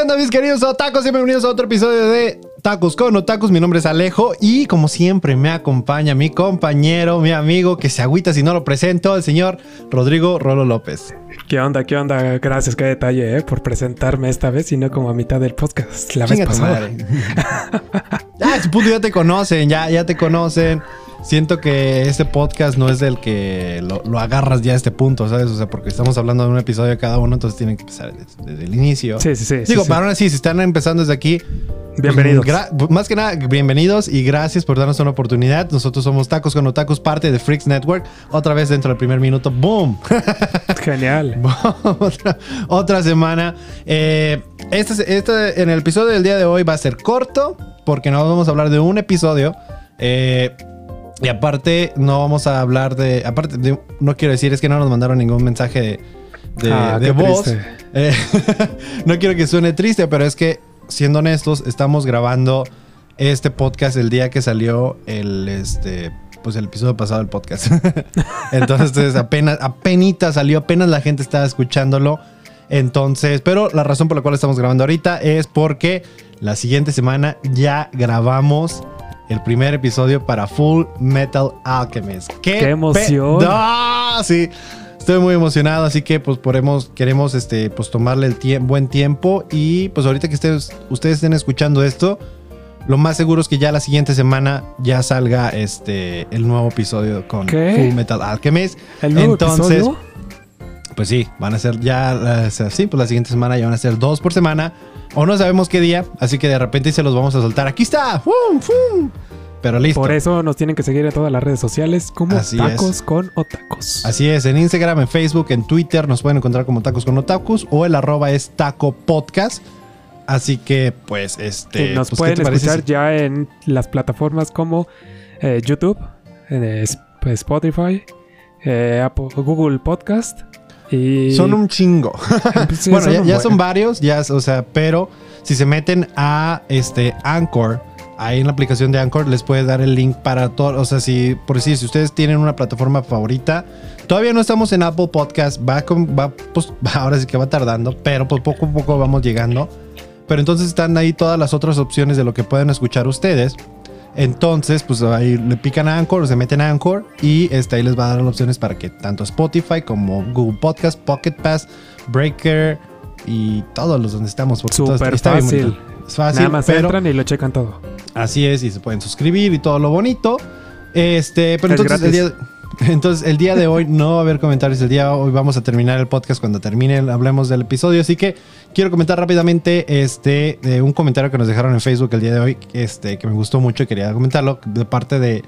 ¿qué onda mis queridos otacos? Y bienvenidos a otro episodio de Tacos con Otacos. Mi nombre es Alejo y como siempre me acompaña mi compañero, mi amigo que se agüita si no lo presento, el señor Rodrigo Rolo López. ¿Qué onda? ¿Qué onda? Gracias, qué detalle, ¿eh? Por presentarme esta vez y no como a mitad del podcast. La vez Chinga pasada. ah, su punto ya te conocen, ya, ya te conocen. Siento que este podcast no es del que lo, lo agarras ya a este punto, ¿sabes? O sea, porque estamos hablando de un episodio cada uno, entonces tienen que empezar desde, desde el inicio. Sí, sí, sí. Digo, sí, pero sí. aún así, si están empezando desde aquí, Bienvenidos. pues, gra- más que nada, bienvenidos y gracias por darnos una oportunidad. Nosotros somos Tacos con Otakus, parte de Freaks Network. Otra vez dentro del primer minuto, ¡boom! Genial. otra, otra semana. Eh, este, este- en el episodio del día de hoy va a ser corto, porque no vamos a hablar de un episodio. Eh, y aparte, no vamos a hablar de. Aparte, de- no quiero decir, es que no nos mandaron ningún mensaje de, de, Ah, de voz. Eh, no quiero que suene triste, pero es que, siendo honestos, estamos grabando este podcast el día que salió el este. Pues el episodio pasado del podcast. Entonces, apenas, apenas salió, apenas la gente estaba escuchándolo. Entonces, pero la razón por la cual estamos grabando ahorita es porque la siguiente semana ya grabamos el primer episodio para Full Metal Alchemist. ¡Qué, ¡Qué emoción! ¡Ah! Sí. Estoy muy emocionado, así que pues podemos, queremos este, pues tomarle el tie- buen tiempo y pues ahorita que ustedes, ustedes estén escuchando esto, lo más seguro es que ya la siguiente semana ya salga este el nuevo episodio con ¿Qué? Full Metal Alchemist. ¿El nuevo Entonces, episodio? pues sí, van a ser ya, eh, o sea, sí, pues la siguiente semana ya van a ser dos por semana. O no sabemos qué día, así que de repente se los vamos a soltar. Aquí está, ¡Fum, fum! Pero listo. Por eso nos tienen que seguir en todas las redes sociales como Así Tacos es. con Otacos. Así es, en Instagram, en Facebook, en Twitter nos pueden encontrar como Tacos con Otakus o el arroba es Taco Podcast. Así que, pues, este. Y nos pues, ¿qué pueden te escuchar si- ya en las plataformas como eh, YouTube, en eh, Spotify, eh, Apple- Google Podcast y... Son un chingo. Sí, bueno, son ya, un ya buen. son varios, ya, o sea, pero si se meten a este Anchor, ahí en la aplicación de Anchor les puede dar el link para todo, o sea, si por decir, si ustedes tienen una plataforma favorita, todavía no estamos en Apple Podcast, va, con- va pues ahora sí que va tardando, pero pues poco a poco vamos llegando. Pero entonces están ahí todas las otras opciones de lo que pueden escuchar ustedes. Entonces, pues ahí le pican a Anchor, se meten a Anchor y este, ahí les va a dar las opciones para que tanto Spotify como Google Podcast, Pocket Pass, Breaker y todos los donde estamos. Porque todo está bien fácil. Es fácil, Nada más pero entran y lo checan todo. así es y se pueden suscribir y todo lo bonito. Este, pero Es entonces el, día. entonces el día de hoy no va a haber comentarios. El día de hoy vamos a terminar el podcast cuando termine, hablemos del episodio. Así que quiero comentar rápidamente este, de un comentario que nos dejaron en Facebook el día de hoy, este, que me gustó mucho y quería comentarlo de parte de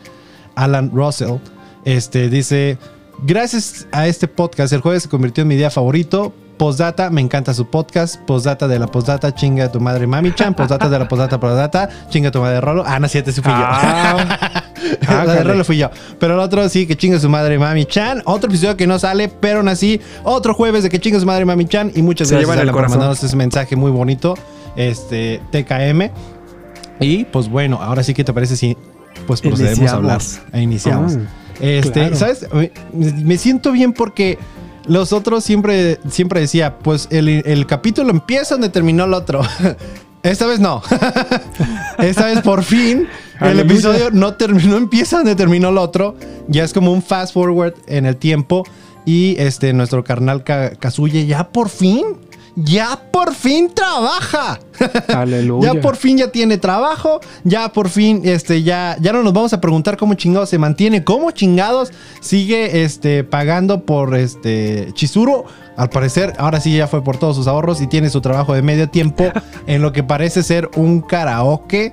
Alan Russell. Este dice: Gracias a este podcast, el jueves se convirtió en mi día favorito. Postdata, me encanta su podcast. Postdata de la postdata, chinga tu madre mami chan. Postdata de la postdata, postdata, chinga tu madre Rolo. Ah, no, siete, sí fui Ah, yo. la de. Rolo fui yo. Pero el otro sí, que chinga su madre mami chan. Otro episodio que no sale, pero aún así, otro jueves de que chinga su madre mami chan. Y muchas Se gracias por mandarnos ese mensaje muy bonito. Este, TKM. Y pues bueno, ahora sí que te parece si pues procedemos a hablar. E iniciamos. Mm, Este, claro. ¿sabes? Me, me siento bien porque los otros siempre, siempre decía, pues el, el capítulo empieza donde terminó el otro. Esta vez no. Esta vez por fin el Aleluya. episodio no terminó, empieza donde terminó el otro. Ya es como un fast forward en el tiempo. Y este, nuestro carnal Ka- Kazuye ya por fin, ya por fin trabaja. Aleluya. Ya por fin ya tiene trabajo, ya por fin este ya ya no nos vamos a preguntar cómo chingados se mantiene, cómo chingados sigue este pagando por este Chizuru. Al parecer, ahora sí ya fue por todos sus ahorros y tiene su trabajo de medio tiempo en lo que parece ser un karaoke.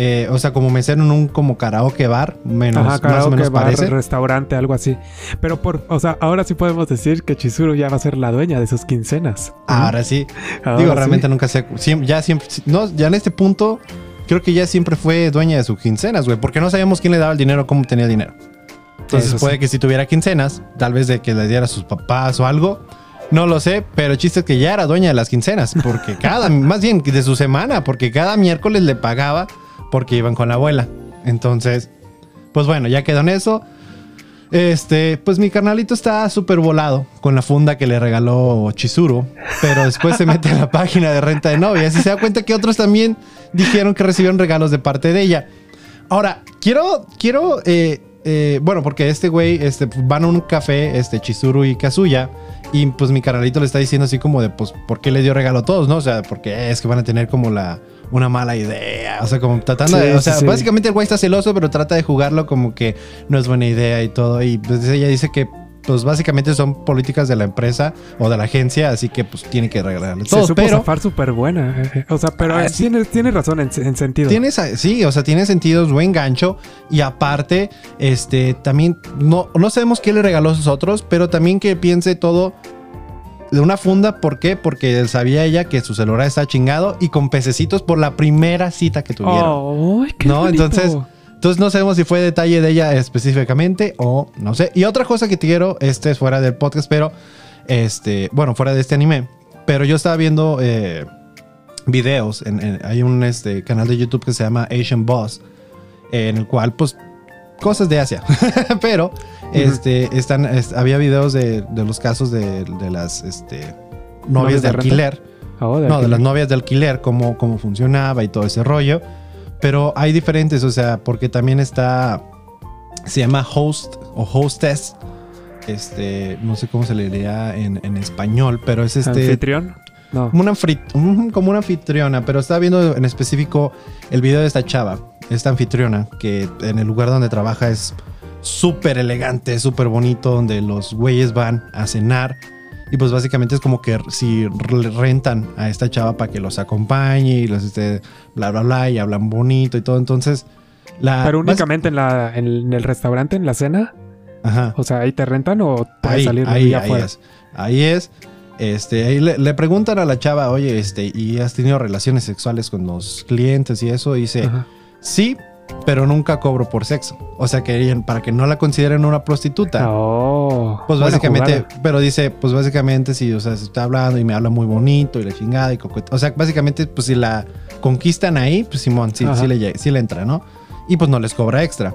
Eh, o sea, como mesero en un como karaoke bar, menos, Ajá, más o karaoke, menos bar, parece. restaurante, algo así. Pero por, o sea, ahora sí podemos decir que Chizuru ya va a ser la dueña de sus quincenas. Ahora sí. Ahora Digo, sí. realmente nunca sé. ya siempre. No, ya en este punto, creo que ya siempre fue dueña de sus quincenas, güey. Porque no sabíamos quién le daba el dinero, cómo tenía dinero. Entonces Eso puede sí. que si tuviera quincenas, tal vez de que le diera a sus papás o algo. No lo sé, pero el chiste es que ya era dueña de las quincenas. Porque cada, más bien de su semana, porque cada miércoles le pagaba porque iban con la abuela. Entonces, pues bueno, ya quedó en eso. Este, pues mi carnalito está súper volado con la funda que le regaló Chizuru, pero después se mete a la página de renta de novias y se da cuenta que otros también dijeron que recibieron regalos de parte de ella. Ahora, quiero, quiero, eh, eh, bueno, porque este güey, este, van a un café, este, Chizuru y Kazuya, y pues mi carnalito le está diciendo así como de, pues, ¿por qué le dio regalo a todos, no? O sea, porque es que van a tener como la, una mala idea, o sea, como tratando Sí, de, o sea, sí. básicamente el güey está celoso, pero trata de jugarlo como que no es buena idea y todo, y pues ella dice que, pues básicamente son políticas de la empresa o de la agencia, así que pues tiene que regalarle Se todo, supo pero... zafar súper buena. eh, eh. O sea, pero Ah, tiene, tiene razón en, en sentido. Tiene esa- sí, o sea, tiene sentido, es buen gancho. Y aparte, este, también, no, no sabemos qué le regaló a sus otros, pero también que piense todo de una funda. ¿Por qué? Porque sabía ella que su celular está chingado y con pececitos por la primera cita que tuvieron. ¡Ay, qué no, bonito! entonces, entonces no sabemos si fue detalle de ella específicamente o no sé. Y otra cosa que te quiero, este es fuera del podcast, pero este, bueno, fuera de este anime, pero yo estaba viendo eh, videos, en, en- hay un este, canal de YouTube que se llama Asian Boss, eh, en el cual pues cosas de Asia, pero este, están, es- había videos de, de los casos de, de las este, novias ¿Novias de alquiler. Oh, de No, de las novias de alquiler, cómo, cómo funcionaba y todo ese rollo. Pero hay diferentes, o sea, porque también está. Se llama host o hostess. Este, no sé cómo se le diría en, en español, pero es este. ¿Anfitrión? No. Como una, como una anfitriona, pero estaba viendo en específico el video de esta chava, esta anfitriona, que en el lugar donde trabaja es súper elegante, súper bonito, donde los güeyes van a cenar. Y pues básicamente es como que si re- rentan a esta chava para que los acompañe y los esté bla, bla, bla, y hablan bonito y todo. Entonces, la... Pero únicamente en, la, en el restaurante, en la cena. Ajá. O sea, ahí te rentan o puedes Ahí, salir ahí, ahí afuera. es. Ahí es. Este, ahí le, le preguntan a la chava, oye, este, ¿y has tenido relaciones sexuales con los clientes y eso? Y dice, Ajá. Sí, pero nunca cobro por sexo. O sea, que para que no la consideren una prostituta. Oh, Pues básicamente, pero dice, pues básicamente sí, o sea, se está hablando y me habla muy bonito y la chingada y coqueta. O sea, básicamente, pues si la conquistan ahí, pues Simón, sí, sí, le, sí le entra, ¿no? Y pues no les cobra extra.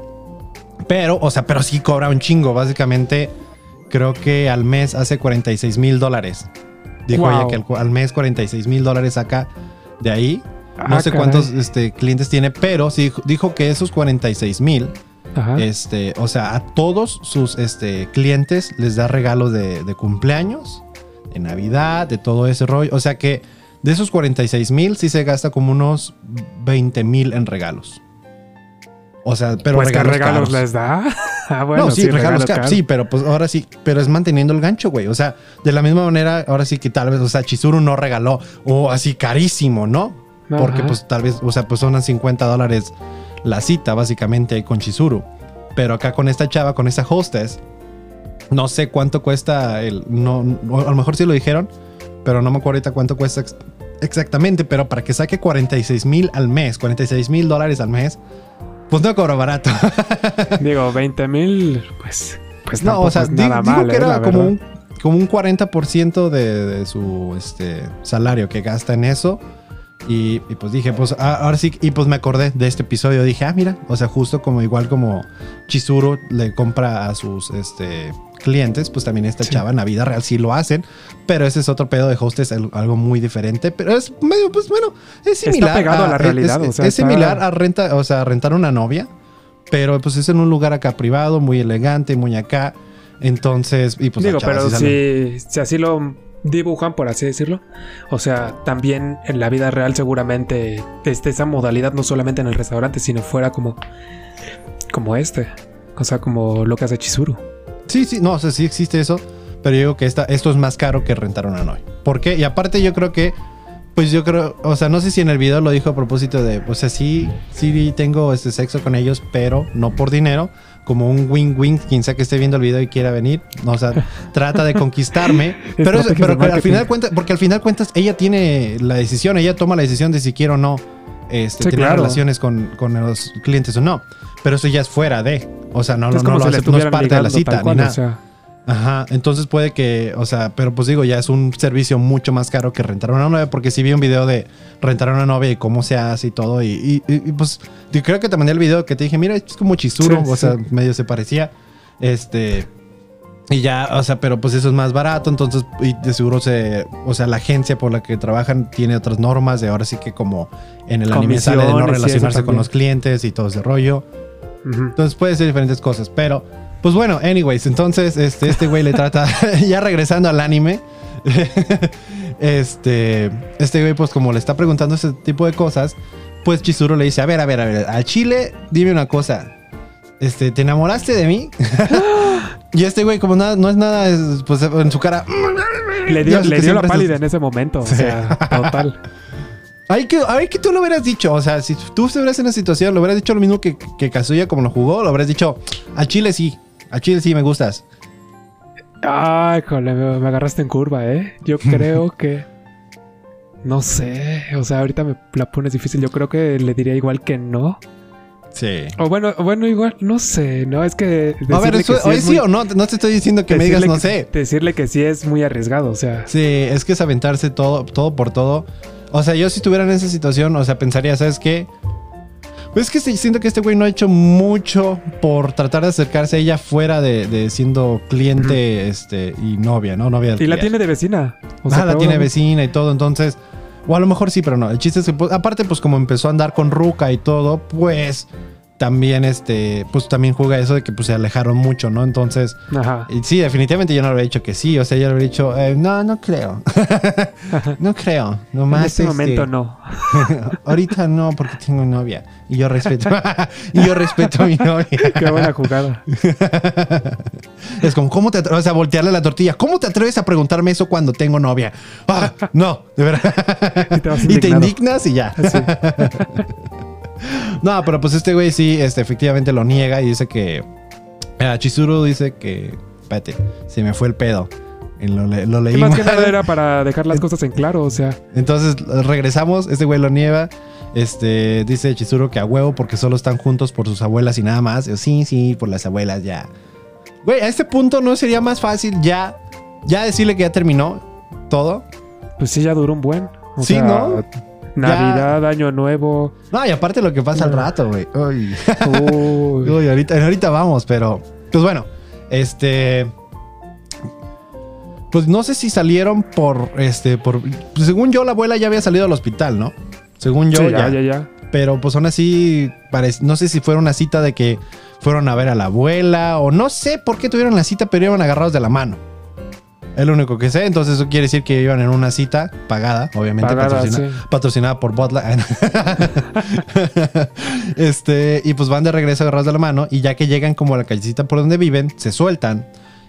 Pero, o sea, pero sí cobra un chingo. Básicamente, creo que al mes hace 46 mil dólares. Dijo Wow. ella que al, al mes 46 mil dólares saca de ahí. No Ah, sé caray. cuántos este, clientes tiene, pero sí dijo- que esos 46 mil este, o sea, a todos sus este, clientes les da regalos de, de cumpleaños, de Navidad, de todo ese rollo. O sea que de esos 46 mil sí se gasta como unos 20 mil en regalos. O sea, pero pues regalos, ¿qué regalos caros. les da? ah, bueno, no, sí, sí, regalos, caros. Sí, pero pues ahora sí, pero es manteniendo el gancho, güey. O sea, de la misma manera, ahora sí que tal vez, o sea, Chizuru no regaló, o así carísimo, ¿no? Porque Ajá. pues tal vez, o sea, pues son a 50 dólares la cita básicamente con Chizuru. Pero acá con esta chava, con esta hostess, no sé cuánto cuesta el, no, a lo mejor sí lo dijeron, pero no me acuerdo ahorita cuánto cuesta ex- exactamente, pero para que saque 46 mil al mes, 46 mil dólares al mes, pues no cobro barato. Digo, 20 mil, pues, pues no, o sea, es di- nada dijo mal, que eh, era como un, como un 40% de, de su este, salario que gasta en eso. Y, y pues dije, pues a- ahora sí, y pues me acordé de este episodio. Dije, ah, mira, o sea, justo como igual como Chizuru le compra a sus este, clientes, pues también esta Sí. chava en la vida real sí lo hacen. Pero ese es otro pedo de hostes, al- algo muy diferente. Pero es medio, pues bueno, es Está similar. pegado a la es- realidad, Es, o sea, es está- similar a renta, o sea, rentar una novia. Pero pues es en un lugar acá privado, muy elegante, muy acá. Entonces, y pues la Digo, pero si, si así lo dibujan, por así decirlo. O sea, también en la vida real seguramente esté esa modalidad no solamente en el restaurante, sino fuera como, como este. O sea, como lo que hace Chizuru. Sí, sí, no, o sea, sí existe eso. Pero yo digo que esta, esto es más caro que rentar una novia. ¿Por qué? Y aparte yo creo que, pues yo creo, o sea, no sé si en el video lo dijo a propósito de, o sea, sí, sí tengo este sexo con ellos, pero no por dinero. Como un win-win, quien sea que esté viendo el video y quiera venir. No, o sea, trata de conquistarme. pero es- pero al final cuenta, porque al final cuentas, ella tiene la decisión, ella toma la decisión de si quiere o no este, Sí, tener claro. relaciones con, con los clientes o no. Pero eso ya es fuera de. O sea, no, es no, lo hace- no es parte de la cita ni cual, nada. O sea, Ajá, entonces puede que, o sea, pero pues digo, ya es un servicio mucho más caro que rentar una novia, porque sí vi un video de rentar una novia y cómo se hace y todo, y, y- y, pues yo creo que te mandé el video que te dije, mira, es como chisuro, Sí, o sea, medio se parecía. Este. Y ya, o sea, pero pues eso es más barato, entonces, y de seguro se, o sea, la agencia por la que trabajan tiene otras normas de ahora sí que como en el anime sale de no relacionarse con los clientes y todo ese rollo. Ujú. Entonces puede ser diferentes cosas, pero pues bueno, anyways, entonces este, este güey le trata, ya regresando al anime, este, este güey pues como le está preguntando ese tipo de cosas, pues Chizuru le dice, a ver, a ver, a ver, al chile, dime una cosa, este, ¿te enamoraste de mí? y este güey como nada, no es nada, es, pues en su cara, Le dio, Dios, le dio la pálida en ese momento. O sea, total. Ay, que, a ver, que tú lo hubieras dicho. O sea, si tú estuvieras en esa situación, lo hubieras dicho lo mismo que, que Kazuya como lo jugó, lo habrías dicho, al chile sí, al chile sí me gustas. Ay, jole, me, agarraste en curva, ¿eh? Yo creo que. No sé. O sea, ahorita me la pones difícil. Yo creo que le diría igual que no. Sí. O bueno, bueno, igual, no sé. No, es que. A ver, eso, que sí ¿hoy es sí muy- o no? No te estoy diciendo que me digas, no sé. Decirle que sí es muy arriesgado. O sea, Sí, es que es aventarse todo, todo por todo. O sea, yo si estuviera en esa situación, o sea, pensaría, ¿sabes qué? Pues es que sí, siento que este güey no ha hecho mucho por tratar de acercarse a ella fuera de, de siendo cliente este, y novia, ¿no? Novia y la tiene de vecina. O Ah, sea, la todo- tiene vecina y todo, entonces. O a lo mejor sí, pero no. El chiste es que, pues, aparte, pues como empezó a andar con Ruka y todo, pues también, este, pues también juega eso de que pues se alejaron mucho, ¿no? Entonces, Ajá. y sí, definitivamente yo no le habría dicho que sí. O sea, yo le habría dicho, eh, no, no creo. no creo. Nomás. en este este, momento no. Ahorita no, porque tengo novia. Y yo respeto. y yo respeto a mi novia. Qué buena jugada. Es como, ¿cómo te atreves? Sea, voltearle la tortilla. ¿Cómo te atreves a preguntarme eso cuando tengo novia? Ah, no, de verdad. Y te y te indignas y ya. Sí. No, pero pues este güey sí, este, efectivamente lo niega y dice que. eh, Chizuru dice que. Espérate, se me fue el pedo. Y lo, le- lo leí Y más que nada era para dejar las cosas en claro. O sea, Entonces regresamos, este güey lo niega. Este dice Chizuru que a huevo porque solo están juntos por sus abuelas y nada más. Yo, sí, sí, por las abuelas ya. Güey, a este punto no sería más fácil ya, ya decirle que ya terminó todo. pues sí, ya duró un buen. O Sí, sea, ¿no? Navidad, Año Nuevo. No, y aparte lo que pasa al rato, güey. Uy. Uy. Uy, ahorita, ahorita vamos, pero. Pues bueno, este. Pues no sé si salieron por. Este. por pues según yo, la abuela ya había salido al hospital, ¿no? Según yo, Sí, ya. ya, ya, ya. Pero pues aún así, no sé si fuera una cita de que fueron a ver a la abuela o no sé por qué tuvieron la cita, pero iban agarrados de la mano. Es lo único que sé. Entonces eso quiere decir que iban en una cita pagada, obviamente Pagada, patrocina- sí. patrocinada por Light. este, y pues van de regreso agarrados de la mano y ya que llegan como a la callecita por donde viven, se sueltan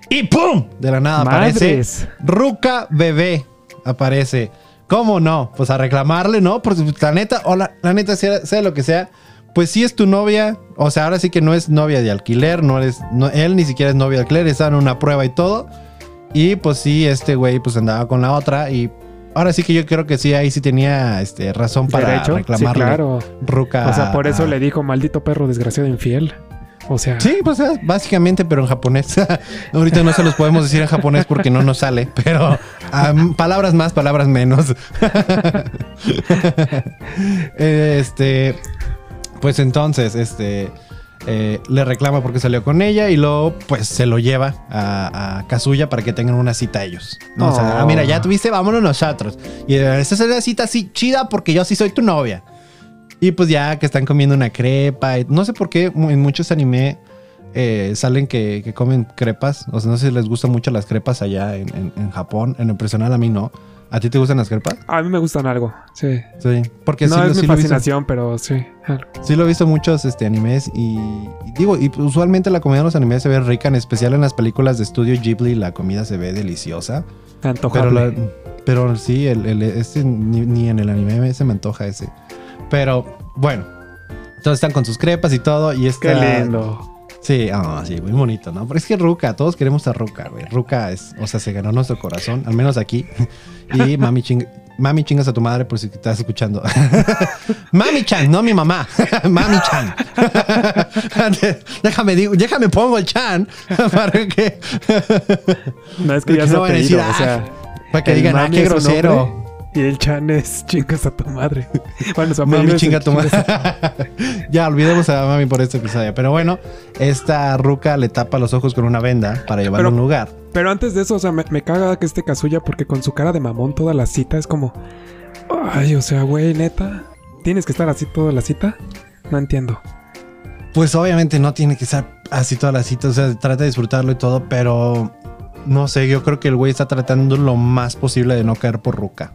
y ¡pum! De la nada aparece. Ruca Bebé. Aparece. ¿Cómo no? Pues a reclamarle, ¿no? Porque la neta, o la, la neta, sea, sea lo que sea, pues sí es tu novia. O sea, ahora sí que no es novia de alquiler, no eres, no, él ni siquiera es novia de alquiler, están en una prueba y todo. Y pues sí, este güey pues andaba con la otra y ahora sí que yo creo que sí, ahí sí tenía este, razón para Derecho. Sí, reclamarle. claro. Ruca. O sea, por eso a- le dijo maldito perro desgraciado infiel. O sea, Sí, pues eh, básicamente, pero en japonés. Ahorita no se los podemos decir en japonés porque no nos sale, pero palabras más, palabras menos. este, pues entonces, este, eh, le reclama porque salió con ella y luego, pues se lo lleva a, a Kazuya para que tengan una cita ellos. No, o sea, Oh. ah, mira, ya tuviste, vámonos nosotros. Y eh, esta es una cita así chida porque yo sí soy tu novia. Y pues ya que están comiendo una crepa. y no sé por qué en muchos anime eh, salen que, que comen crepas. O sea, no sé si les gustan mucho las crepas allá en, en- en Japón. En lo personal a mí no. ¿A ti te gustan las crepas? a mí me gustan algo. Sí. Sí. Porque no sí, es sí mi visto, fascinación, pero sí. algo. sí lo he visto muchos este, animes. Y, y digo, y usualmente la comida en los animes se ve rica. En especial en las películas de estudio Ghibli la comida se ve deliciosa. Pero, Antojable. la- pero sí, el, el- este ni, ni en el anime se me antoja ese. Pero bueno, entonces están con sus crepas y todo. Y Qué está, lindo. Sí, ah, sí, muy bonito, ¿no? Pero es que Ruka, todos queremos a Ruka, güey. Ruka es, o sea, se ganó nuestro corazón, al menos aquí. Y mami ching, mami chingas a tu madre por si te estás escuchando. mami chan, no mi mamá. mami chan. déjame, digo, déjame pongo el chan para que, No es que ya se no apellido, decir, o sea. para que digan, ah, qué grosero. Y el Chan es chingas a tu madre. Bueno, su Mami chinga el tu madre. ya, olvidemos a Mami por este episodio. Pero bueno, esta ruca le tapa los ojos con una venda para llevarlo a un lugar. Pero antes de eso, o sea, me, me caga que este Kazuya porque con su cara de mamón toda la cita es como... Ay, o sea, güey, neta. ¿Tienes que estar así toda la cita? No entiendo. Pues obviamente no tiene que estar así toda la cita. O sea, trata de disfrutarlo y todo, pero no sé, yo creo que el güey está tratando lo más posible de no caer por ruca.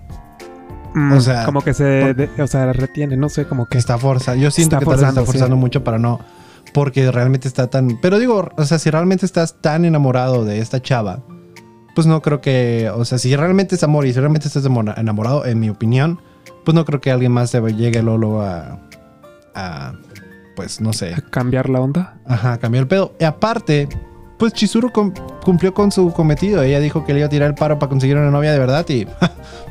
Mm, O sea, Como que se... de- o sea, retiene, no sé, como Que está forzando. Yo siento Está que tal vez está forzando, sí. forzando mucho para no. Porque realmente está tan. Pero digo, o sea, si realmente estás tan enamorado de esta chava, pues no creo que. O sea, si realmente es amor y si realmente estás enamorado, en mi opinión, pues no creo que alguien más te llegue luego a. a pues no sé. a cambiar la onda. Ajá, cambió el pedo. Y aparte, pues Chizuru cum- cumplió con su cometido. Ella dijo que le iba a tirar el paro para conseguir una novia de verdad y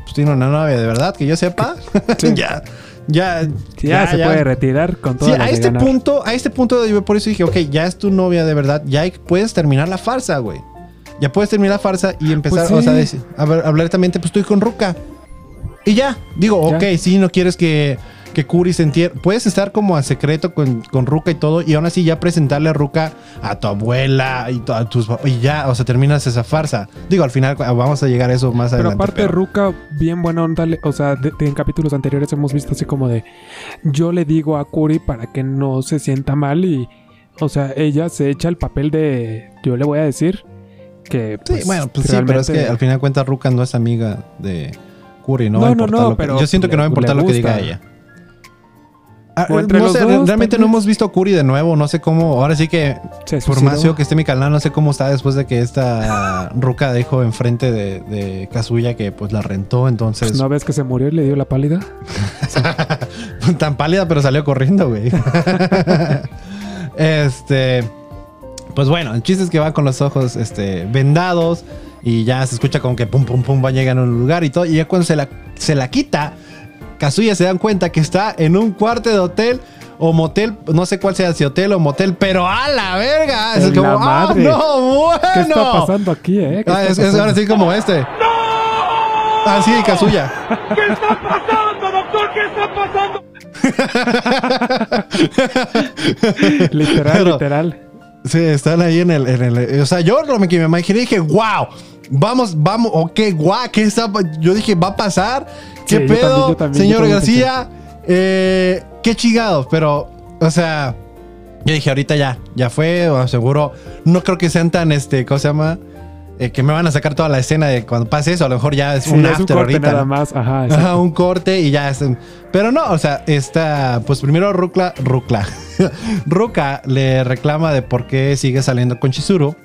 pues tiene una novia de verdad, que yo sepa. Sí. ya, ya, Ya, se puede retirar con todo Sí, a este punto, a este punto yo por eso dije, ok, ya es tu novia de verdad, ya puedes terminar la farsa, güey. Ya puedes terminar la farsa y empezar, Pues o sea, decir- a ver, abiertamente, pues estoy con Ruka. Y ya, digo, ok, sí, no quieres que, que Kuri se. Puedes estar como a secreto con, con Ruka y todo, y aún así ya presentarle a Ruka a tu abuela y a tus papás, y ya, o sea, terminas esa farsa. Digo, al final vamos a llegar a eso más Pero adelante. aparte, Ruka, bien buena onda, o sea, de- de- en capítulos anteriores hemos visto así como de, yo le digo a Kuri para que no se sienta mal y, o sea, ella se echa el papel de, yo le voy a decir que... Sí, pues, bueno, pues sí, pero es que al final de cuentas Ruka no es amiga de Kuri, no, No, no, no, pero Yo siento que no va a importar lo que diga ella. Ah, O entre no los sé, dos, realmente no hemos visto a Kuri de nuevo, no sé cómo, ahora sí que se por más que esté mi canal, no sé cómo está después de que esta Ruka dejó enfrente de, de Kazuya que pues la rentó, entonces Pues, ¿No ves que se murió y le dio la pálida? tan pálida pero salió corriendo, güey. este, pues bueno, el chiste es que va con los ojos este, vendados y ya se escucha como que pum pum pum va llegando a un lugar y todo y ya cuando se la, se la quita, Kazuya se dan cuenta que está en un cuarto de hotel o motel, no sé cuál sea, si hotel o motel, pero a la verga. Es En como, ¡ah, madre. no, bueno! ¿Qué está pasando aquí, eh? ¿Qué Ah, es, es pasando? ahora sí como este. Ah, sí, Kazuya. ¿Qué está pasando, doctor? ¿Qué está pasando? Literal, Pero- literal. Sí, están ahí en el, en el- O sea, yo lo que me imaginé dije, wow, vamos, vamos, ok, guau, ¿qué está? pa-?" Yo dije, ¿va a pasar? ¿Qué Sí, yo pedo? también, yo también, Señor García, eh, qué chingados, pero, o sea, yo dije, ahorita ya, ya fue, o seguro, no creo que sean tan, este, ¿cómo se llama? Eh, que me van a sacar toda la escena de cuando pase eso, a lo mejor ya es Sí, un after un corte ahorita. nada más. Ajá, Ajá, un corte y ya es. Pero no, o sea, está. Pues primero Rukla. Rukla. Ruka le reclama de por qué sigue saliendo con Chizuru.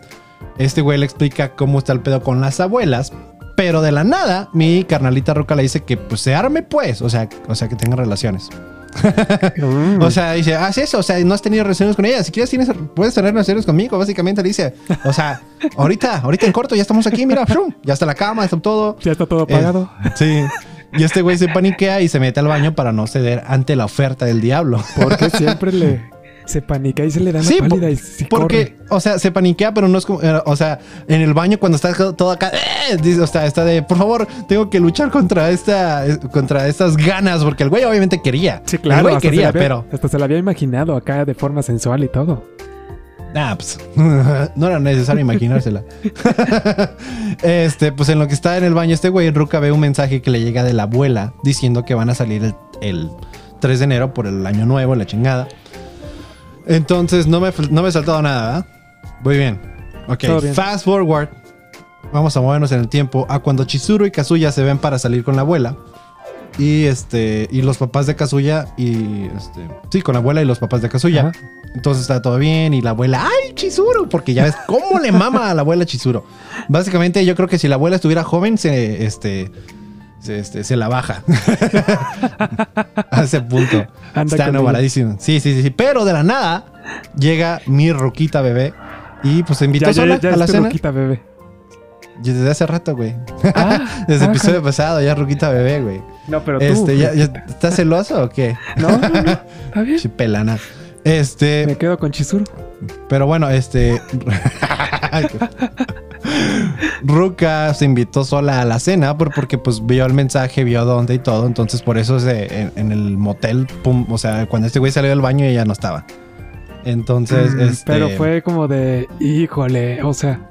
Este güey le explica cómo está el pedo con las abuelas. Pero de la nada, mi carnalita Ruka le dice que pues se arme pues. O sea, o sea que tenga relaciones. Mm. O sea, dice, haz eso, o sea, no has tenido relaciones con ella. Si quieres, tienes, puedes tener relaciones conmigo, básicamente le dice. O sea, ahorita, ahorita en corto, ya estamos aquí, mira, ya está la cama, está todo. ya está todo Eh, pagado. sí. Y este güey se paniquea y se mete al baño para no ceder ante la oferta del diablo. Porque siempre le se panica y se le da una Sí, pálida y sí Porque, o sea, se paniquea, pero no es como, eh, o sea, en el baño cuando está todo acá, ¡eh! dice, o sea, está de, por favor, tengo que luchar contra esta, contra estas ganas, porque el güey obviamente quería. Sí, claro. El güey hasta se quería, la había- pero, Hasta se la había imaginado acá de forma sensual y todo. ah, pues, no era necesario imaginársela. este, pues en lo que está en el baño, este güey, Ruka ve un mensaje que le llega de la abuela diciendo que van a salir el, el 3 de enero por el año nuevo, la chingada. Entonces, no me, no me he saltado nada, ¿verdad? Muy bien. Ok, bien. fast forward. Vamos a movernos en el tiempo a cuando Chizuru y Kazuya se ven para salir con la abuela. Y este, y los papás de Kazuya y este, sí, con la abuela y los papás de Kazuya. Ajá. Entonces está todo bien y la abuela, ¡ay, Chizuru! Porque ya ves cómo le mama a la abuela Chizuru. Básicamente yo creo que si la abuela estuviera joven, se, este, se, este, se la baja. a ese punto. Anda está con enamorradísimo. Sí, sí, sí, sí. Pero de la nada llega mi roquita bebé y pues se invitó Ya, ya, sola ya a la cena. ruquita, bebé. Desde hace rato, güey. Ah, Desde el ah, episodio pasado, ya roquita bebé, güey. No, pero tú. Este, ya, ya- ¿estás celoso o qué? No, no, no. Está bien. Sí, pelana. Este, Me quedo con Chizuru. pero bueno, este. Ruka se invitó sola a la cena por- porque pues vio el mensaje, vio dónde y todo. Entonces por eso se- en, en el motel, pum, o sea, cuando este güey salió del baño ella no estaba. Entonces, Mm, este, Pero fue como de, híjole, o sea,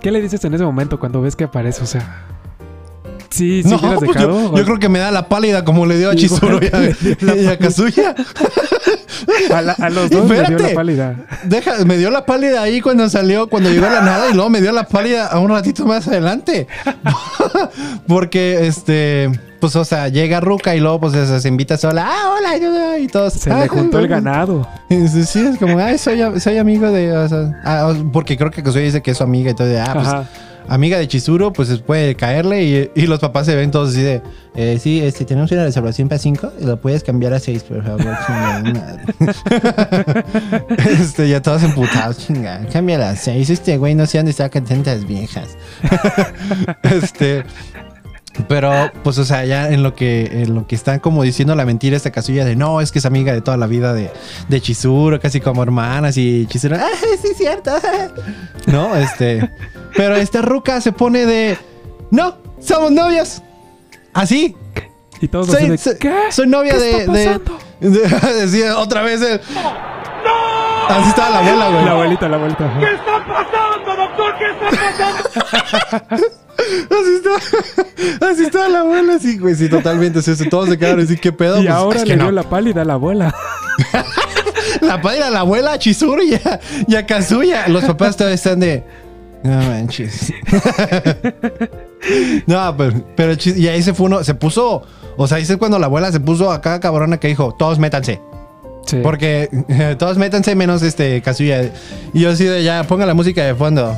¿qué le dices en ese momento cuando ves que aparece? O sea, sí, sí No, pues dejado. yo, yo creo que me da la pálida como le dio a Chizuru y a, y a Kazuya. a, la- a los dos les dio la pálida. Deja, me dio la pálida ahí cuando salió, cuando llegó a la nada y luego me dio la pálida a un ratito más adelante. Porque, este, pues, o sea, llega Ruka y luego, pues, se, invita sola. Ah, hola, yo- y todos. Se "Ah, le juntó el hola". ganado. Y Sí, es como, ay, soy, soy amigo de. o sea, ah, porque creo que Kazuya dice que es su amiga y todo. Ah, pues, Ajá. Amiga de Chizuru, pues puede caerle. Y, los papás se ven todos así de, eh, sí, este, tenemos una reservación para 5 y lo puedes cambiar a 6, por favor. chingada madre". este, ya todos emputados, chinga. Cámbiala a 6. Este güey no sé dónde sacan tantas viejas. este. Pero, pues, o sea, ya en lo que, en lo que están como diciendo la mentira esta casilla de no, es que es amiga de toda la vida de, de Chizuru, casi como hermanas, y Chizuru, ah, sí, es cierto. no, este. Pero esta ruca se pone de no, somos novios. Así. Y todos Soy, de, soy- ¿qué? soy novia ¿Qué de, está de, de- Decía otra vez el. Así estaba la abuela, güey. La abuelita, la abuelita. ¿Qué está pasando, doctor? ¿Qué está pasando? Así está, así está la abuela, sí, güey, sí, totalmente. sí, todos se quedaron así, ¿qué pedo? Y Pues, ahora es le que dio no. la pálida a la abuela. La padre a la abuela, a Chizuru y a, y a Kazuya. Los papás todavía están de. No manches. no, pero, pero y ahí se fue uno, se puso. O sea, ahí es cuando la abuela se puso acá cabrona que dijo: Todos métanse. Sí. Porque todos métanse menos este Kazuya. Y yo así de ya, ponga la música de fondo.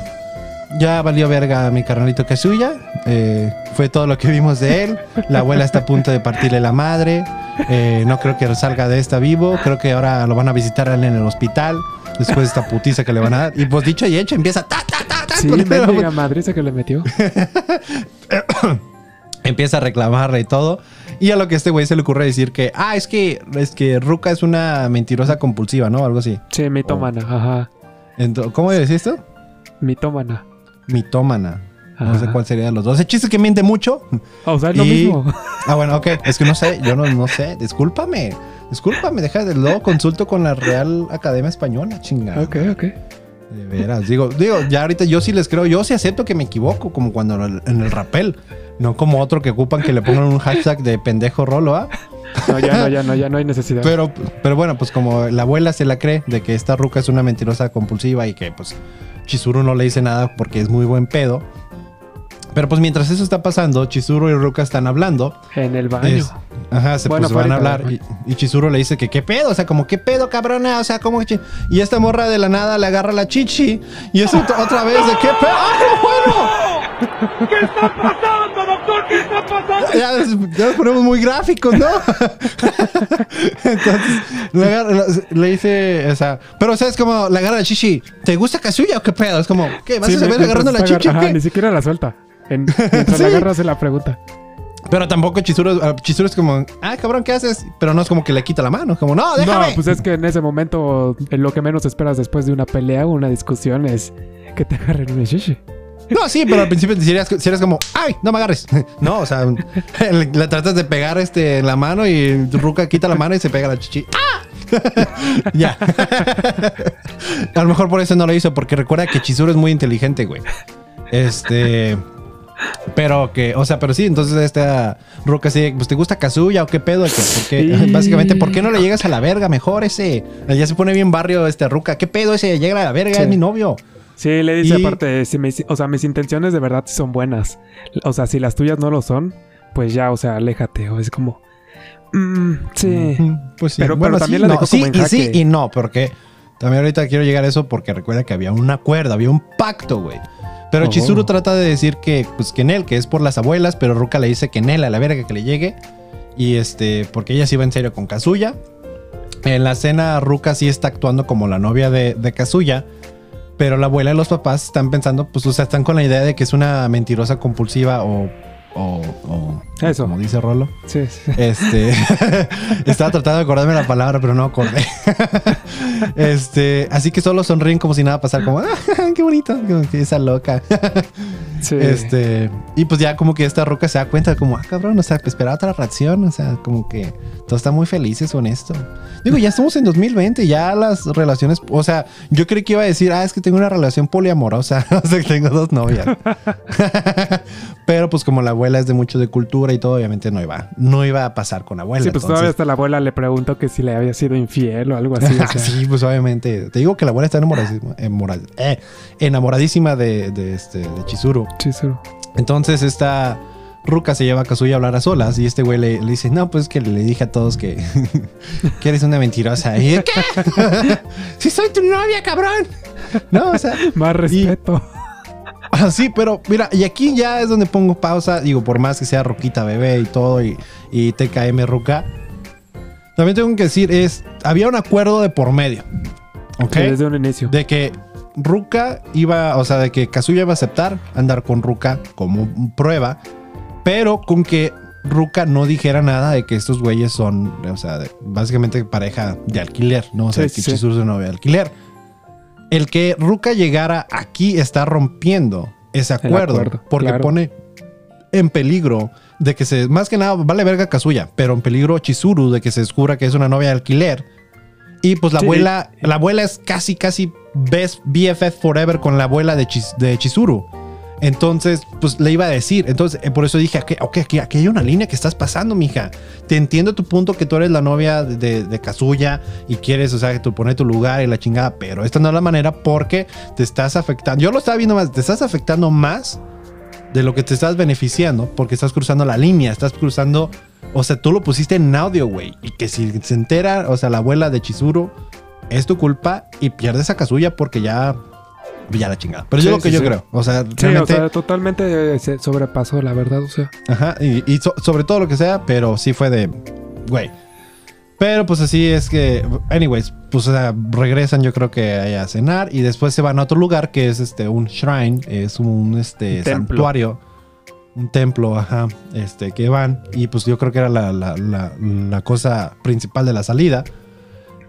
Ya valió verga mi carnalito Kazuya. Eh, fue todo lo que vimos de él. La abuela está a punto de partirle la madre. Eh, no creo que salga de esta vivo. Creo que ahora lo van a visitar en el hospital. Después de esta putiza que le van a dar. Y pues dicho y hecho, empieza ta, ta, ta, ta, Sí, mendiga madriza que le metió. empieza a reclamarle y todo. Y a lo que este güey se le ocurre decir que, ah, es que, es que Ruka es una mentirosa compulsiva, ¿no? Algo así. Sí, mitómana, ajá. Ento- ¿Cómo decís esto? Mitómana. Mitómana. No sé Ajá. cuál sería de los dos. El chiste es que miente mucho. O sea, es lo mismo. Ah, bueno, ok. Es que no sé. Yo no, no sé. Discúlpame. Discúlpame. Deja de luego consulto con la Real Academia Española, chingada. Ok, ok. De veras. Digo, digo, ya ahorita yo sí les creo. Yo sí acepto que me equivoco, como cuando en el, en el rapel. No como otro que ocupan que le pongan un hashtag de pendejo rolo, ¿ah? No, ya no, ya no, ya no hay necesidad. Pero, pero bueno, pues como la abuela se la cree de que esta ruca es una mentirosa compulsiva y que pues Chizuru no le dice nada porque es muy buen pedo. Pero pues mientras eso está pasando, Chizuru y Ruka están hablando. en el baño. Es- ajá, se Bueno, pues, van a hablar. Y, y Chizuru le dice que qué pedo, o sea, como qué pedo, cabrona, o sea, como que... chi-?" Y esta morra de la nada le agarra la chichi y es ot- otra vez de qué pedo. ¡Ah, bueno! ¿Qué está pasando? ¿Qué está pasando? Ya, ya nos ponemos muy gráficos, ¿no? Entonces, le, agarra- le dice, o sea, pero o sea, es como, le agarra la chichi. ¿Te gusta Kazuya o qué pedo? Es como, ¿qué? ¿Vas Sí, a saber agarrando la chichi agar- Ajá, ni siquiera la suelta. En- mientras Sí. la agarra, se la pregunta. Pero tampoco Chizuru, ah, Chizuru es como, ah, cabrón, ¿qué haces? Pero no es como que le quita la mano, como, no, déjame. No, pues es que en ese momento en lo que menos esperas después de una pelea o una discusión es que te agarren un shishi. No, sí, pero al principio si eres como, ay, no me agarres. No, o sea, le tratas de pegar este, en la mano y Ruka quita la mano y se pega la chichi. ¡Ah! ya. A lo mejor por eso no lo hizo, porque recuerda que Chizuru es muy inteligente, güey. Este. Pero que, o sea, pero sí, entonces esta Ruka sí, pues te gusta Kazuya o qué pedo, que, ¿por qué? Y- básicamente, ¿por qué no le llegas a la verga mejor ese? Ya se pone bien barrio este Ruka, ¿qué pedo ese? Llega a la verga, Sí. es mi novio. Sí, le dice Y- aparte, si mis- o sea, mis intenciones de verdad sí son buenas. O sea, si las tuyas no lo son, pues ya, o sea, aléjate. O es como, mm, sí. Pues sí. Pero- Bueno, pero también sí, la no, dejó sí, como en y sí y no, porque también ahorita quiero llegar a eso porque recuerda que había un acuerdo, había un pacto, güey. Pero Oh. Chizuru trata de decir que, pues, que en él, que es por las abuelas, pero Ruka le dice que en él, a la verga que le llegue. Y este, porque ella sí va en serio con Kazuya. En la escena, Ruka sí está actuando como la novia de, de Kazuya. Pero la abuela y los papás están pensando, pues, o sea, están con la idea de que es una mentirosa compulsiva o. o, o- Eso. Como dice Rolo. Sí, sí. Este. estaba tratando de acordarme la palabra, pero no acordé. este. Así que solo sonríen como si nada pasara. Como, ah, qué bonito. esa loca. Sí. Este, y pues ya como que esta roca se da cuenta, como, ah, cabrón, o sea, esperaba otra reacción, o sea, como que todos están muy felices con esto. Digo, ya estamos en 2020, ya las relaciones, o sea, yo creí que iba a decir, ah, es que tengo una relación poliamorosa, o sea, que tengo dos novias. Pero pues como la abuela es de mucho de cultura y todo, obviamente no iba, no iba a pasar con la abuela. Sí, pues entonces- todavía hasta la abuela le preguntó que si le había sido infiel o algo así. o sea. sí, pues obviamente. Te digo que la abuela está enamoradísima, enamora- eh, enamoradísima de, de, este, de Chizuru. Entonces esta Ruka se lleva a Kazuya a hablar a solas y este güey le, le dice, no, pues que le dije a todos que, que eres una mentirosa. Y, ¿qué? si soy tu novia, cabrón. No, o sea, Más respeto. Ah, sí, pero mira, y aquí ya es donde pongo pausa. Digo, por más que sea Ruquita bebé y todo, y, y TKM Ruka. También tengo que decir, es. Había un acuerdo de por medio. ¿Ok? Desde un inicio. De que Ruka iba, o sea, de que Kazuya iba a aceptar andar con Ruka como prueba, pero con que Ruka no dijera nada de que estos güeyes son, o sea, de- básicamente pareja de alquiler, ¿no? O sea, Sí, que sí, sí. Chizuru es una novia de alquiler. El que Ruka llegara aquí está rompiendo ese acuerdo, acuerdo, porque claro. pone en peligro de que se, más que nada, vale verga Kazuya, pero en peligro Chizuru de que se descubra que es una novia de alquiler. Y pues la Sí. abuela, la abuela es casi, casi best BFF forever con la abuela de, Chis- de Chizuru. Entonces, pues le iba a decir. Entonces, eh, por eso dije, ok, ok, aquí, aquí hay una línea que estás pasando, mija. Te entiendo tu punto que tú eres la novia de, de, de Kazuya y quieres, o sea, que tú pones tu lugar y la chingada, pero esta no es la manera porque te estás afectando. Yo lo estaba viendo más, te estás afectando más de lo que te estás beneficiando porque estás cruzando la línea, estás cruzando, o sea, tú lo pusiste en audio, güey, y que si se entera, o sea, la abuela de Chizuru, es tu culpa y pierdes a Kazuya porque ya, ya la chingada. Pero Sí, yo lo que sí, yo sí. creo, o sea, Sí, realmente, o sea, totalmente eh, se sobrepasó, la verdad, o sea. ajá, y, y so- sobre todo lo que sea, pero sí fue de, güey. Pero pues así es que, anyways, pues o sea, regresan yo creo que ahí a cenar y después se van a otro lugar que es este un shrine, es un este templo. santuario, un templo, ajá, este que van y pues yo creo que era la, la- cosa principal de la salida.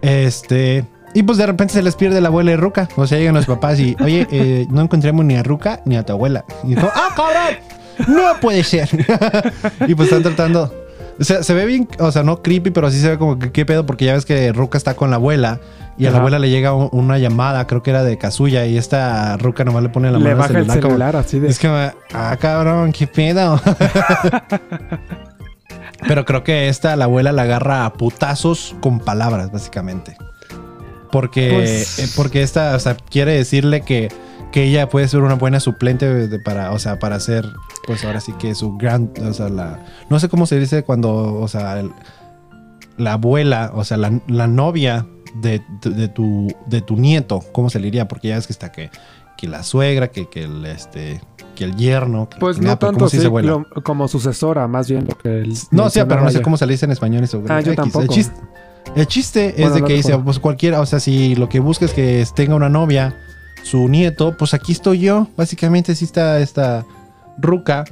Este, y pues de repente se les pierde la abuela de Ruka, o sea, llegan los papás y, oye, eh, no encontramos ni a Ruka ni a tu abuela. Y dijo, ¡ah, cabrón! No puede ser. y pues están tratando. O sea, se ve bien, o sea, no creepy, pero sí se ve como que qué pedo, porque ya ves que Ruka está con la abuela y a la abuela le llega un- una llamada, creo que era de Kazuya, y esta Ruka nomás le pone la mano Le al baja el como- celular así de. es que, ah, cabrón, qué pedo. Pero creo que esta, la abuela la agarra a putazos con palabras, básicamente. Porque, Pues- eh, porque esta, o sea, quiere decirle que, que ella puede ser una buena suplente de- para, o sea, para ser, pues ahora sí que su gran, o sea, la, no sé cómo se dice cuando, o sea, el- la abuela, o sea, la, la novia de, de- tu, de tu nieto, ¿cómo se le diría? Porque ya ves que está que, que la suegra, que, que el, este, que el yerno. que Pues no tanto como sucesora, más bien lo que él No, sí, pero no sé cómo se le dice en español eso. Ah, yo tampoco. El chiste, el chiste es de no que dice, pues cualquiera, o sea, si lo que busca es que tenga una novia, su nieto, pues aquí estoy yo. Básicamente sí está esta ruca.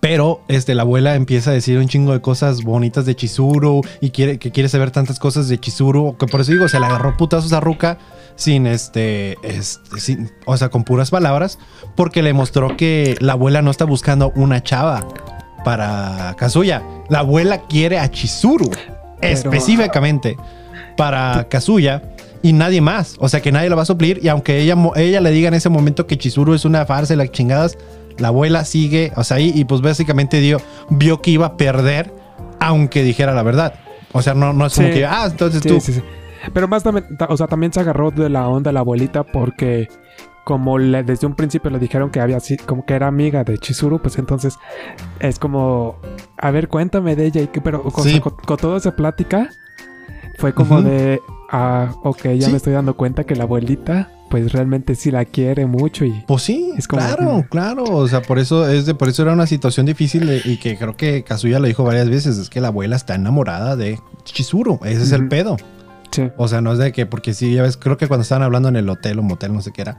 Pero este, la abuela empieza a decir un chingo de cosas bonitas de Chizuru y quiere, que quiere saber tantas cosas de Chizuru. Que por eso digo, se le agarró putazos a Ruka sin este, este sin- o sea, con puras palabras, porque le mostró que la abuela no está buscando una chava para Kazuya. La abuela quiere a Chizuru específicamente para Kazuya y nadie más. O sea que nadie la va a suplir. Y aunque ella, ella le diga en ese momento que Chizuru es una farsa y las chingadas, la abuela sigue, o sea, ahí, y pues básicamente dio, vio que iba a perder, aunque dijera la verdad. O sea, no, no es como Sí. que, ah, entonces Sí, tú. sí, sí. Pero más también, ta- o sea, también se agarró de la onda la abuelita porque como le- desde un principio le dijeron que había como que era amiga de Chizuru, pues entonces es como, a ver, cuéntame de ella y que, pero con, con- esa plática fue como de, ah, ok, ya Sí. me estoy dando cuenta que la abuelita, pues realmente sí la quiere mucho y Pues sí, Es como- claro, mm. claro. O sea, por eso es de, por eso era una situación difícil de- y que creo que Kazuya lo dijo varias veces. Es que la abuela está enamorada de Chizuru. Ese es el pedo. sí. O sea, no es de que, porque sí, ya ves, creo que cuando estaban hablando en el hotel o motel, no sé qué era,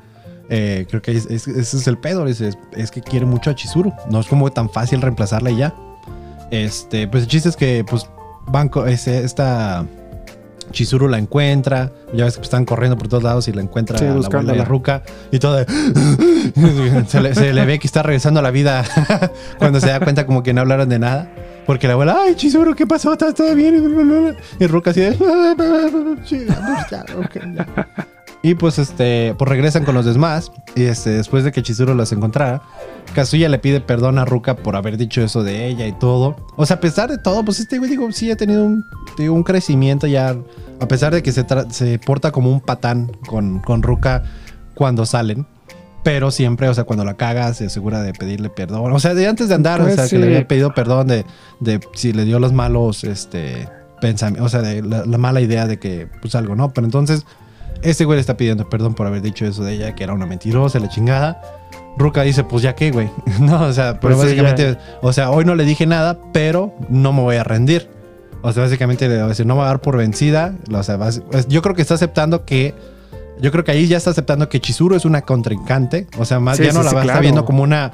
eh, creo que es- es- ese es el pedo. Es, es- que quiere mucho a Chizuru. No es como tan fácil reemplazarla y ya. Este, pues el chiste es que, pues, banco, esta Chizuru la encuentra, ya ves que están corriendo por todos lados y la encuentra Sí, la abuela de Ruka y todo se, le, se le ve que está regresando a la vida cuando se da cuenta como que no hablaron de nada. Porque la abuela, ay, Chizuru, ¿qué pasó? ¿Estás todo bien? Y Ruka así de... "Sí, ya, ok, ya". Y pues este, pues regresan con los demás. Y este, después de que Chizuru los encontrara, Kazuya le pide perdón a Ruka por haber dicho eso de ella y todo. O sea, a pesar de todo, pues este güey, digo, sí ha tenido un, digo, un crecimiento ya. A pesar de que se, se porta como un patán con, con Ruka cuando salen. Pero siempre, o sea, cuando la caga, se asegura de pedirle perdón. O sea, de antes de andar, Pues o sea, sí. que le había pedido perdón de, de si le dio los malos, este, pensamientos, o sea, de la, la mala idea de que, pues algo, ¿no? Pero entonces, este güey le está pidiendo perdón por haber dicho eso de ella, que era una mentirosa, la chingada. Ruka dice, pues ya qué, güey. no, o sea, pero Pues sí, básicamente, o sea, hoy no le dije nada, pero no me voy a rendir. O sea, básicamente le va a decir, no me va a dar por vencida. O sea, pues, yo creo que está aceptando que. Yo creo que ahí ya está aceptando que Chizuru es una contrincante. O sea, más Sí, ya no sí, la va a estar claro. viendo como una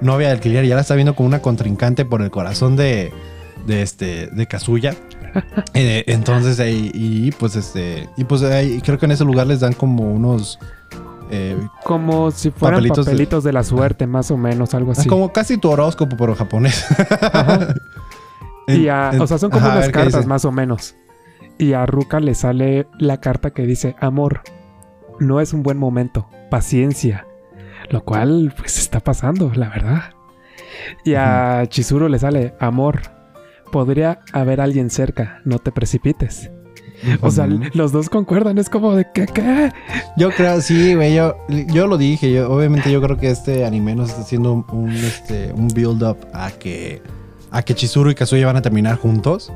novia del alquiler, ya la está viendo como una contrincante por el corazón de, de este, de Kazuya. Eh, entonces ahí, y pues este, y pues ahí creo que en ese lugar les dan como unos, eh, Como si fueran Papelitos papelitos de- de, la suerte, más o menos, algo así. como casi tu horóscopo pero japonés. Ajá. Y a- o sea, son como ajá, unas cartas más o menos. Y a Ruka le sale la carta que dice, amor, no es un buen momento, paciencia. Lo cual, pues, está pasando, la verdad. Y a Chizuru le sale, amor, podría haber alguien cerca, no te precipites. O sea, los dos concuerdan, es como de, ¿qué, qué? Yo creo, sí, güey, yo, yo lo dije, yo, obviamente yo creo que este anime nos está haciendo un, un, este, un build up a que, a que Chizuru y Kazuya van a terminar juntos.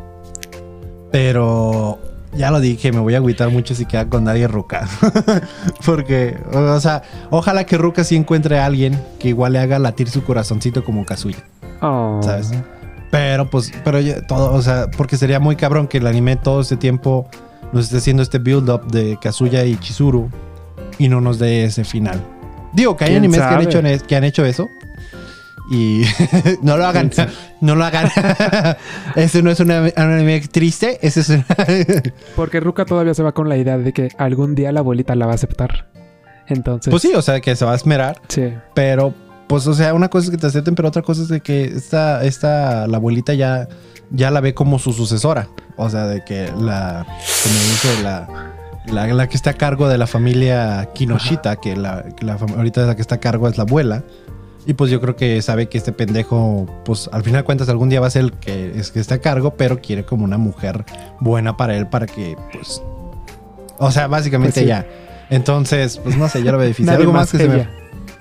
Pero ya lo dije, me voy a agüitar mucho si queda con nadie Ruka. Porque, o sea, ojalá que Ruka sí encuentre a alguien que igual le haga latir su corazoncito como Kazuya. Oh. ¿sabes? Pero pues, pero ya todo, o sea, porque sería muy cabrón que el anime todo este tiempo nos esté haciendo este build up de Kazuya y Chizuru y no nos dé ese final. Digo que hay ¿Quién animes que han, hecho, que han hecho eso y no lo hagan, no lo hagan. ese no es un anime- un anime triste, ese es un- Porque Ruka todavía se va con la idea de que algún día la abuelita la va a aceptar. Entonces, Pues sí, o sea, que se va a esmerar, sí. pero pues o sea, una cosa es que te acepten, pero otra cosa es de que esta esta la abuelita ya ya la ve como su sucesora, o sea, de que la como dice la la, la que está a cargo de la familia Kinoshita, que la, que la ahorita la que está a cargo es la abuela. Y pues yo creo que sabe que este pendejo, pues al final de cuentas algún día va a ser el que es que está a cargo, pero quiere como una mujer buena para él para que pues o sea, básicamente Pues sí. ya. Entonces, pues no sé, yo lo veo difícil. Algo más que se me.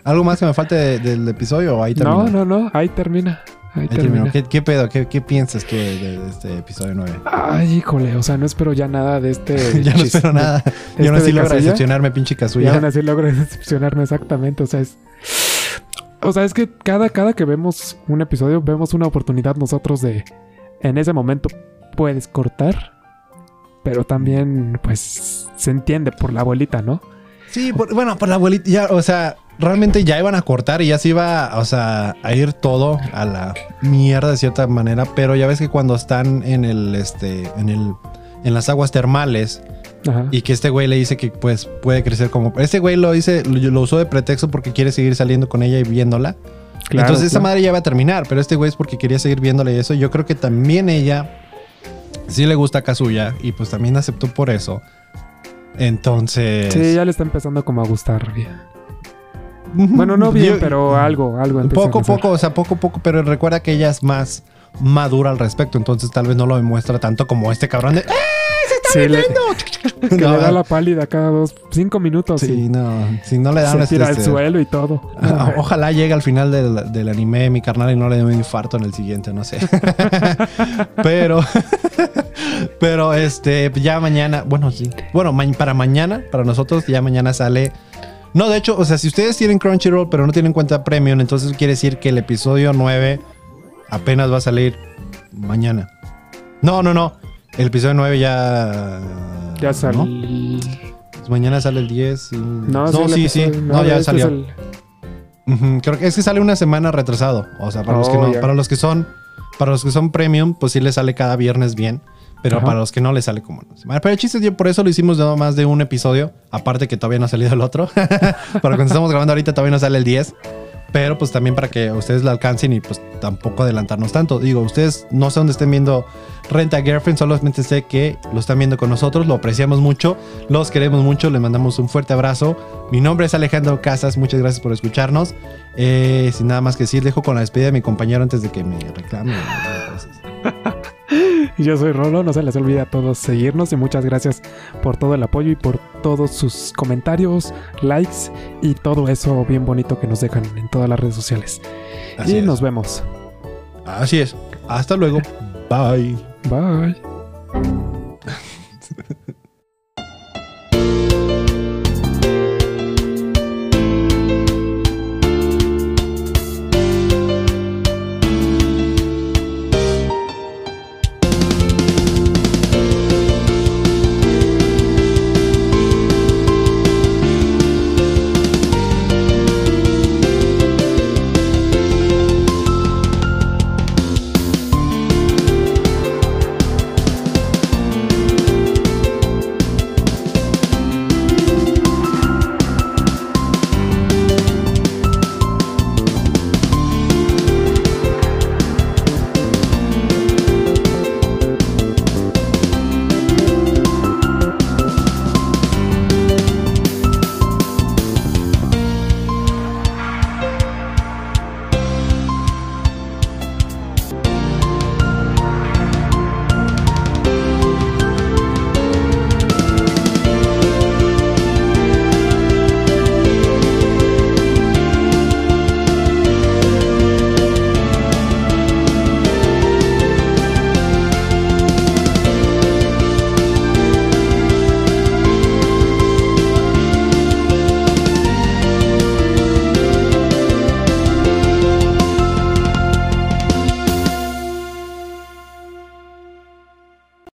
¿Algo más que me falte de- del episodio o ahí termina? No, no, no. Ahí termina. Ahí, Ahí termina. ¿Qué, qué pedo? ¿Qué, qué piensas que de, de este episodio 9? Ay, híjole. O sea, no espero ya nada de este. ya no espero nada. ¿Este Yo no así Kazuya? decepcionarme, pinche Kazuya. aún así logro decepcionarme exactamente. O sea, es. O sea, es que cada, cada que vemos un episodio, vemos una oportunidad nosotros de. En ese momento puedes cortar. Pero también, pues, se entiende por la abuelita, ¿no? Sí, por- bueno, por la abuelita, ya, o sea, realmente ya iban a cortar y ya se iba, o sea, a ir todo a la mierda de cierta manera, pero ya ves que cuando están en el, este, en el, en las aguas termales Ajá. y que este güey le dice que pues puede crecer como, este güey lo dice, lo, lo usó de pretexto porque quiere seguir saliendo con ella y viéndola. Claro, Entonces esa claro. madre ya va a terminar, pero este güey es porque quería seguir viéndole y eso. Yo creo que también ella sí le gusta a Kazuya y pues también aceptó por eso. Entonces... Sí, ya le está empezando como a gustar bien. Bueno, no bien, Yo- pero algo, algo. Poco a poco, o sea, poco a poco, pero recuerda que ella es más madura al respecto, entonces tal vez no lo demuestra tanto como este cabrón de... Sí, le, le da la pálida cada dos, cinco minutos Sí, y no, si no le dan... se este, tira al este, suelo y todo. Ah, Ojalá llegue al final del, del anime mi carnal y no le dé un infarto en el siguiente, no sé. pero, pero este, ya mañana, bueno, sí. Bueno, ma- para mañana, para nosotros, ya mañana sale. No, de hecho, o sea, si ustedes tienen Crunchyroll, pero no tienen cuenta Premium, entonces quiere decir que el episodio 9 apenas va a salir mañana. No, no, no. El episodio 9 ya. Ya ¿no? salió. Pues mañana sale el 10. y- No, no sí, sí. No, ya este salió. es el- Ujú, Creo que es que sale una semana retrasado. O sea, para los que Oh, no, ya. para los que son, para los que son premium, pues sí les sale cada viernes bien. Pero Ajá. para los que no les sale como una semana. Pero el chiste es por eso lo hicimos nada más de un episodio. Aparte que todavía no ha salido el otro. para cuando estamos grabando ahorita todavía no sale el 10. Pero pues también para que ustedes lo alcancen y pues tampoco adelantarnos tanto. Digo, ustedes no sé dónde estén viendo Renta Girlfriend, solamente sé que lo están viendo con nosotros, lo apreciamos mucho, los queremos mucho, les mandamos un fuerte abrazo. Mi nombre es Alejandro Casas, muchas gracias por escucharnos. Eh, sin nada más que decir, dejo con la despedida de mi compañero antes de que me reclame. Yo soy Rolo, no se les olvide a todos seguirnos y muchas gracias por todo el apoyo y por todos sus comentarios, likes y todo eso bien bonito que nos dejan en todas las redes sociales. Así y es. nos vemos. Así es. Hasta luego. Bye. Bye.